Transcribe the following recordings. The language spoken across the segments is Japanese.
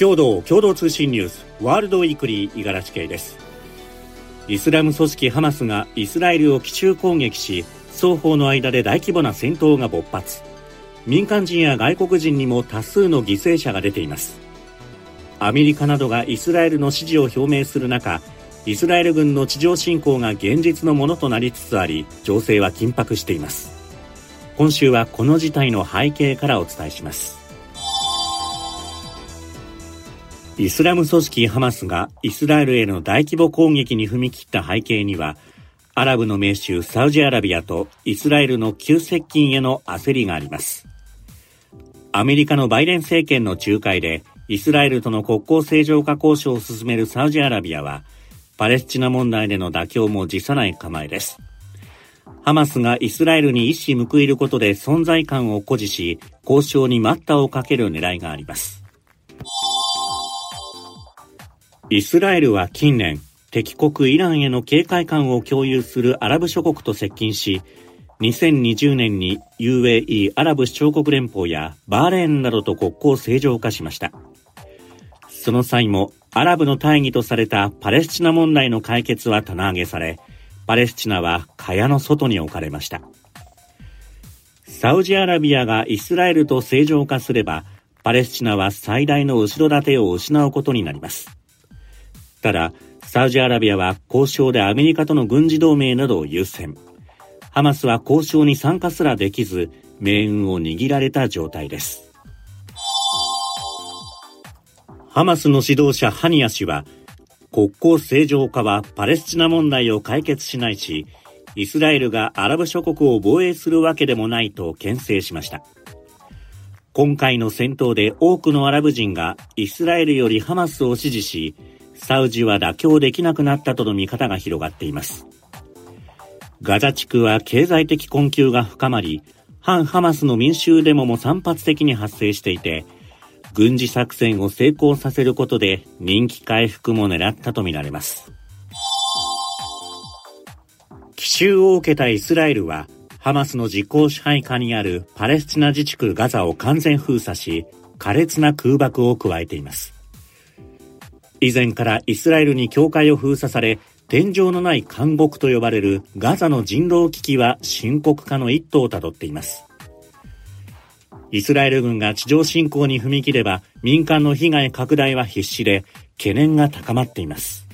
共同共同通信ニュースワールドウィークリー五十嵐圭です。イスラム組織ハマスがイスラエルを奇襲攻撃し双方の間で大規模な戦闘が勃発。民間人や外国人にも多数の犠牲者が出ています。アメリカなどがイスラエルの支持を表明する中イスラエル軍の地上侵攻が現実のものとなりつつあり情勢は緊迫しています。今週はこの事態の背景からお伝えします。イスラム組織ハマスがイスラエルへの大規模攻撃に踏み切った背景には、アラブの盟主サウジアラビアとイスラエルの急接近への焦りがあります。アメリカのバイデン政権の仲介でイスラエルとの国交正常化交渉を進めるサウジアラビアは、パレスチナ問題での妥協も辞さない構えです。ハマスがイスラエルに一矢報いることで存在感を誇示し、交渉に待ったをかける狙いがあります。イスラエルは近年、敵国イランへの警戒感を共有するアラブ諸国と接近し、2020年に UAE アラブ首長国連邦やバーレーンなどと国交正常化しました。その際もアラブの大義とされたパレスチナ問題の解決は棚上げされ、パレスチナは蚊帳の外に置かれました。サウジアラビアがイスラエルと正常化すれば、パレスチナは最大の後ろ盾を失うことになります。ただ、サウジアラビアは交渉でアメリカとの軍事同盟などを優先。ハマスは交渉に参加すらできず、命運を握られた状態です。ハマスの指導者ハニヤ氏は、国交正常化はパレスチナ問題を解決しないし、イスラエルがアラブ諸国を防衛するわけでもないと牽制しました。今回の戦闘で多くのアラブ人がイスラエルよりハマスを支持し、サウジは妥協できなくなったとの見方が広がっています。ガザ地区は経済的困窮が深まり、反ハマスの民衆デモも散発的に発生していて、軍事作戦を成功させることで人気回復も狙ったとみられます。奇襲を受けたイスラエルは、ハマスの実効支配下にあるパレスチナ自治区ガザを完全封鎖し、苛烈な空爆を加えています。以前からイスラエルに境界を封鎖され、天井のない監獄と呼ばれるガザの人道危機は深刻化の一途をたどっています。イスラエル軍が地上侵攻に踏み切れば民間の被害拡大は必至で懸念が高まっています。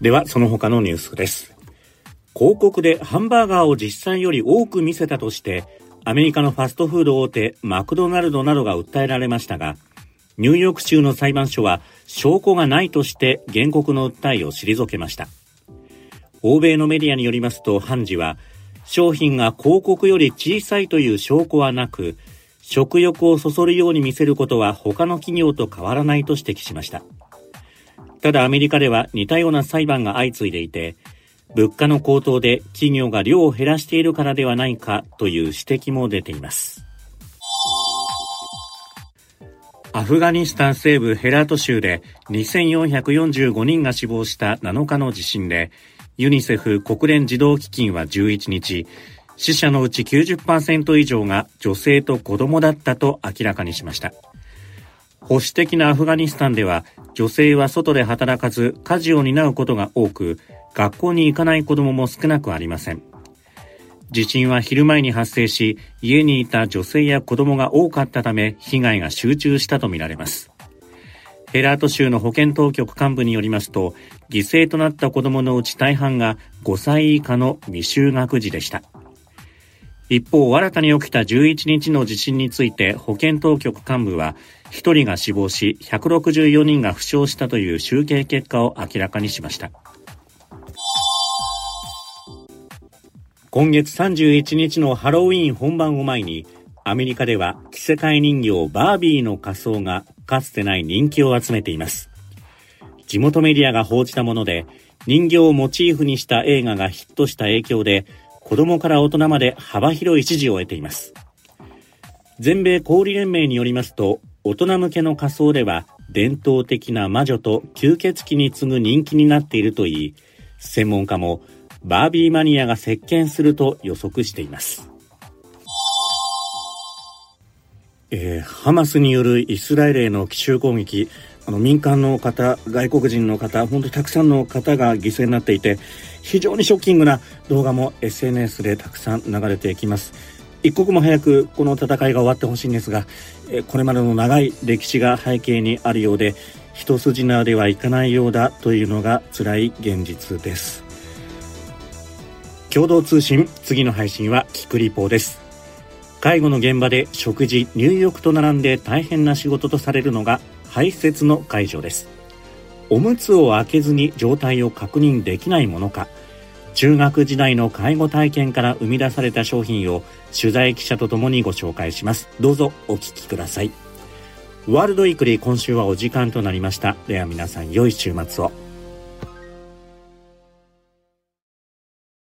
では、その他のニュースです。広告でハンバーガーを実際より多く見せたとして、アメリカのファストフード大手マクドナルドなどが訴えられましたが、ニューヨーク州の裁判所は証拠がないとして原告の訴えを退けました。欧米のメディアによりますと、判事は、商品が広告より小さいという証拠はなく、食欲をそそるように見せることは他の企業と変わらないと指摘しました。ただアメリカでは似たような裁判が相次いでいて、物価の高騰で企業が量を減らしているからではないかという指摘も出ています。アフガニスタン西部ヘラート州で2445人が死亡した7日の地震で、ユニセフ国連児童基金は11日、死者のうち90%以上が女性と子供だったと明らかにしました。保守的なアフガニスタンでは、女性は外で働かず家事を担うことが多く、学校に行かない子供も少なくありません。地震は昼前に発生し、家にいた女性や子供が多かったため、被害が集中したとみられます。ヘラート州の保健当局幹部によりますと、犠牲となった子供のうち大半が5歳以下の未就学児でした。一方、新たに起きた11日の地震について保健当局幹部は、1人が死亡し、164人が負傷したという集計結果を明らかにしました。今月31日のハロウィーン本番を前に、アメリカでは着せ替え人形バービーの仮装がかつてない人気を集めています。地元メディアが報じたもので、人形をモチーフにした映画がヒットした影響で、子供から大人まで幅広い支持を得ています。全米小売連盟によりますと、大人向けの仮装では伝統的な魔女と吸血鬼に次ぐ人気になっているといい、専門家もバービーマニアが席巻すると予測しています。えー、ハマスによるイスラエルへの奇襲攻撃。あの民間の方外国人の方本当にたくさんの方が犠牲になっていて非常にショッキングな動画も SNS でたくさん流れていきます。一刻も早くこの戦いが終わってほしいんですが、え、これまでの長い歴史が背景にあるようで一筋縄ではいかないようだというのが辛い現実です。共同通信次の配信はキクリポです。介護の現場で食事入浴と並んで大変な仕事とされるのが排泄の介助です。おむつを開けずに状態を確認できないものか中学時代の介護体験から生み出された商品を取材記者とともにご紹介します。どうぞお聞きください。ワールドウィークリー今週はお時間となりました。では皆さん良い週末を。